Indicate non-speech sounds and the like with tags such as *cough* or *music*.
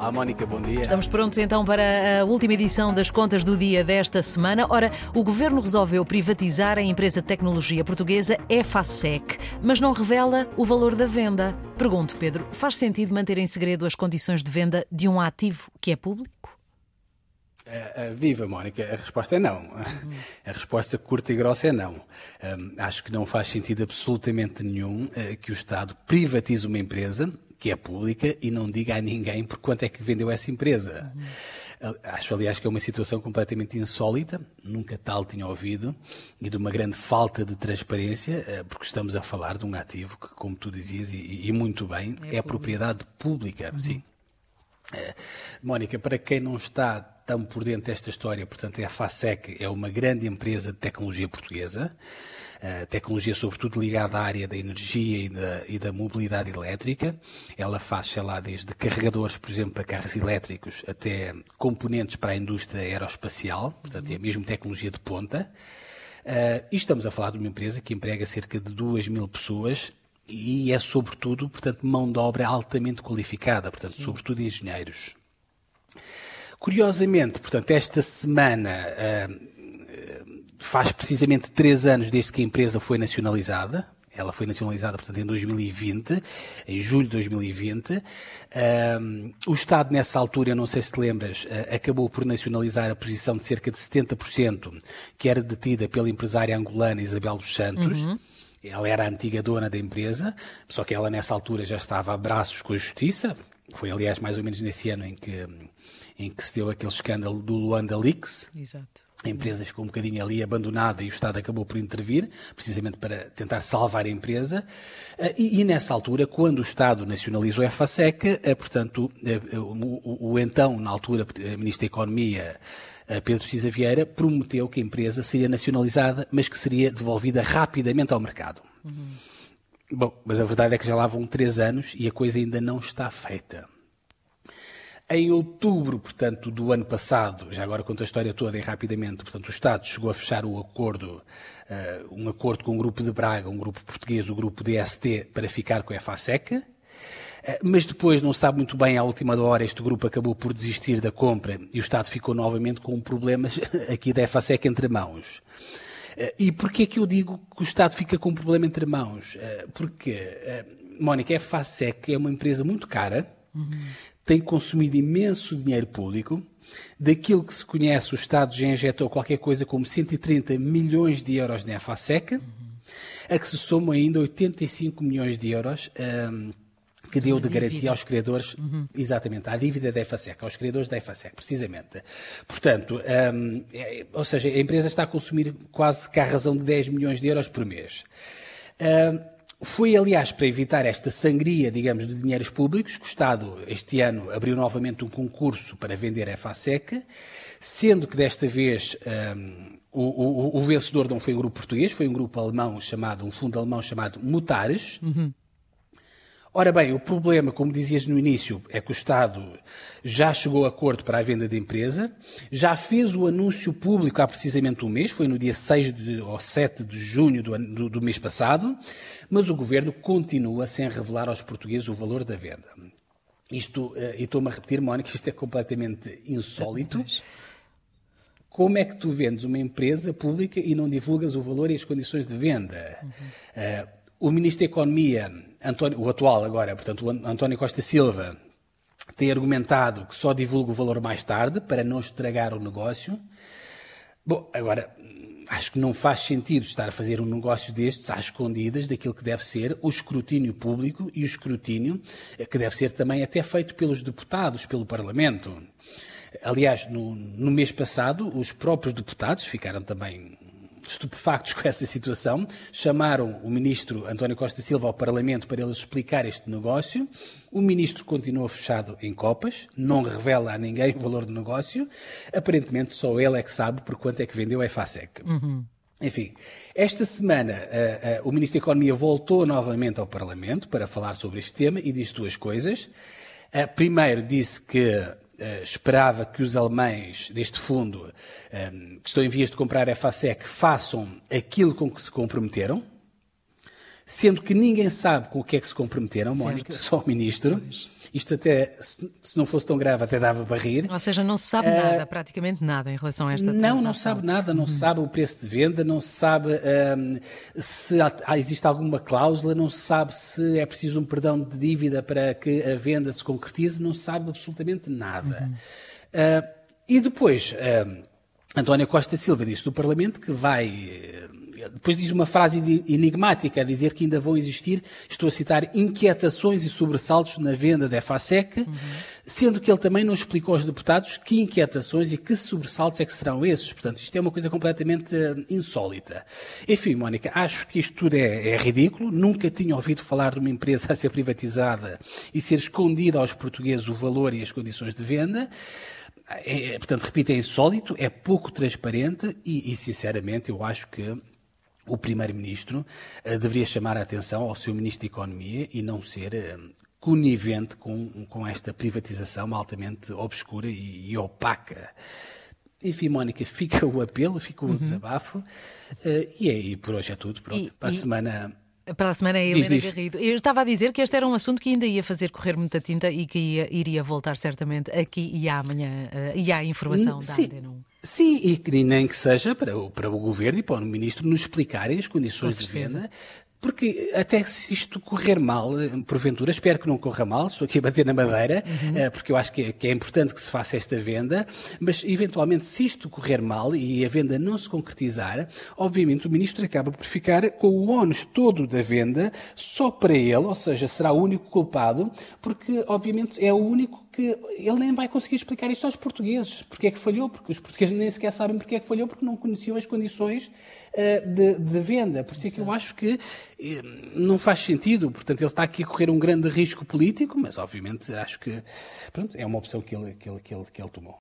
Olá, Mónica, bom dia. Estamos prontos então para a última edição das contas do dia desta semana. Ora, o governo resolveu privatizar a empresa de tecnologia portuguesa EFASEC, mas não revela o valor da venda. Pergunto, Pedro, faz sentido manter em segredo as condições de venda de um ativo que é público? Uh, uh, viva, Mónica. A resposta é não. *laughs* A resposta curta e grossa é não. Um, acho que não faz sentido absolutamente nenhum uh, que o Estado privatize uma empresa que é pública e não diga a ninguém por quanto é que vendeu essa empresa. Uhum. Acho, aliás, que é uma situação completamente insólita, nunca tal tinha ouvido, e de uma grande falta de transparência, eh, porque estamos a falar de um ativo que, como tu dizias, e, e muito bem, é, é propriedade pública. Uhum. Sim. Uh, Mónica, para quem não está tão por dentro desta história, portanto, a FASEC é uma grande empresa de tecnologia portuguesa tecnologia sobretudo ligada à área da energia e da, e da, mobilidade elétrica. Ela faz, sei lá, desde carregadores, por exemplo, para carros elétricos, até componentes para a indústria aeroespacial, portanto, é mesmo tecnologia de ponta. Uh, e estamos a falar de uma empresa que emprega cerca de 2 mil pessoas e é, sobretudo, portanto, mão de obra altamente qualificada, portanto, Sim. sobretudo engenheiros. Curiosamente, portanto, esta semana uh, faz precisamente três anos desde que a empresa foi nacionalizada. Ela foi nacionalizada, portanto, em 2020, em julho de 2020. Um, o Estado, nessa altura, eu não sei se te lembras, uh, acabou por nacionalizar a posição de cerca de 70%, que era detida pela empresária angolana Isabel dos Santos. Uhum. Ela era a antiga dona da empresa, só que ela, nessa altura, já estava a braços com a justiça. Foi, aliás, mais ou menos nesse ano em que, em que se deu aquele escândalo do Luanda Leaks. Exato a empresa ficou um bocadinho ali abandonada e o Estado acabou por intervir, precisamente para tentar salvar a empresa. Eh, e, e nessa altura, quando o Estado nacionalizou a FASEC, eh, portanto, eh, o, o, então, na altura, Ministro da Economia, Pedro Cisa Vieira, prometeu que a empresa seria nacionalizada, mas que seria devolvida rapidamente ao mercado. Uhum. Bom, mas a verdade é que já lá vão três anos e a coisa ainda não está feita. Em outubro, portanto, do ano passado, já agora conto a história toda e rapidamente, portanto, o Estado chegou a fechar o acordo, uh, um acordo com o grupo de Braga, um grupo português, o grupo DST, para ficar com a FASEC. Uh, mas depois, não sabe muito bem, à última hora, este grupo acabou por desistir da compra e o Estado ficou novamente com problemas *laughs* aqui da FASEC entre mãos. Uh, e porquê que eu digo que o Estado fica com um problema entre mãos? Porque, Mónica, a FASEC é uma empresa muito cara, uhum tem consumido imenso dinheiro público. Daquilo que se conhece, o Estado já injetou qualquer coisa como 130 milhões de euros na FASEC, uhum. a que se somam ainda 85 milhões de euros um, que deu de garantia aos criadores, uhum. exatamente, à dívida da EFASEC, aos criadores da EFASEC, precisamente. Portanto, um, é, ou seja, a empresa está a consumir quase que à razão de 10 milhões de euros por mês. Um, foi, aliás, para evitar esta sangria, digamos, de dinheiros públicos, que o Estado, este ano, abriu novamente um concurso para vender a FASEC, sendo que desta vez um, o, o, o, vencedor não foi o grupo português, foi um grupo alemão chamado, um fundo alemão chamado Mutares, uhum. Ora bem, o problema, como dizias no início, é que o Estado já chegou a acordo para a venda da empresa, já fez o anúncio público há precisamente um mês, foi no dia 6 de, ou 7 de junho do, do, do mês passado, mas o Governo continua sem revelar aos portugueses o valor da venda. Isto, eh, e estou-me a repetir, Mónica, isto é completamente insólito. Como é que tu vendes uma empresa pública e não divulgas o valor e as condições de venda? Uhum. Uh, o Ministro da Economia, António, o atual agora, portanto, o António Costa Silva, tem argumentado que só divulga o valor mais tarde para não estragar o negócio. Bom, agora, acho que não faz sentido estar a fazer um negócio destes às escondidas daquilo que deve ser o escrutínio público e o escrutínio eh, que deve ser também até feito pelos deputados, pelo Parlamento. Aliás, no, no mês passado, os próprios deputados ficaram também estupefactos com essa situação, chamaram o ministro António Costa Silva ao Parlamento para ele explicar este negócio. O ministro continua fechado em copas, não revela a ninguém o valor do negócio. Aparentemente, só ele é que sabe por quanto é que vendeu a EFASEC. Uhum. Enfim, esta semana uh, uh, o Ministro da Economia voltou novamente ao Parlamento para falar sobre este tema e disse duas coisas. Uh, primeiro, disse que Uh, esperava que os alemães deste fundo, um, ehm, que estão em vias de comprar a FASEC, façam aquilo com que se comprometeram, sendo que ninguém sabe com o que é que se comprometeram, certo. Mónica, só o ministro. Pois. Isto até, se, se não fosse tão grave, até dava para rir. Ou seja, não se sabe uh, nada, praticamente nada em relação a esta Não, transação. não sabe nada, não uhum. sabe o preço de venda, não se sabe um, se há, existe alguma cláusula, não se sabe se é preciso um perdão de dívida para que a venda se concretize, não se sabe absolutamente nada. Uhum. Uh, e depois, uh, António Costa Silva disse do Parlamento que vai depois diz uma frase enigmática a dizer que ainda vão existir, estou a citar, inquietações e sobressaltos na venda da EFASEC, uhum. sendo que ele também não explicou aos deputados que inquietações e que sobressaltos é que serão esses. Portanto, isto é uma coisa completamente uh, insólita. Enfim, Mónica, acho que isto tudo é, é ridículo. Nunca tinha ouvido falar de uma empresa *laughs* a ser privatizada e ser escondida aos portugueses o valor e as condições de venda. É, portanto, repito, é insólito, é pouco transparente e, e, sinceramente, eu acho que o Primeiro-Ministro uh, deveria chamar a atenção ao seu Ministro de Economia e não ser uh, conivente com, com esta privatização altamente obscura e, e opaca. Enfim, Mónica, fica o apelo, fica o uhum. desabafo. Uh, e aí, por hoje é tudo. Pronto, e, para a semana. Para a semana é a Helena diz, diz. Garrido. Eu estava a dizer que este era um assunto que ainda ia fazer correr muita tinta e que ia, iria voltar certamente aqui e amanhã uh, e há informação Sim. da Antena 1. Sim, e nem que seja para o, para o Governo e para o Ministro nos explicarem as condições de venda porque até se isto correr mal, porventura, espero que não corra mal, estou aqui a bater na madeira, uhum. Eh, porque eu acho que é, que é, importante que se faça esta venda, mas eventualmente se isto correr mal e a venda não se concretizar, obviamente o Ministro acaba por ficar com o ónus todo da venda só para ele, ou seja, será o único culpado, porque obviamente é o único que ele nem vai conseguir explicar isto aos portugueses. Porque é que falhou? Porque os portugueses nem sequer sabem porque é que falhou, porque não conheciam as condições uh, de, de, venda. Por isso é que eu acho que uh, não faz sentido. Portanto, ele está aqui a correr um grande risco político, mas obviamente acho que pronto, é uma opção que ele, que ele, que ele, que ele tomou.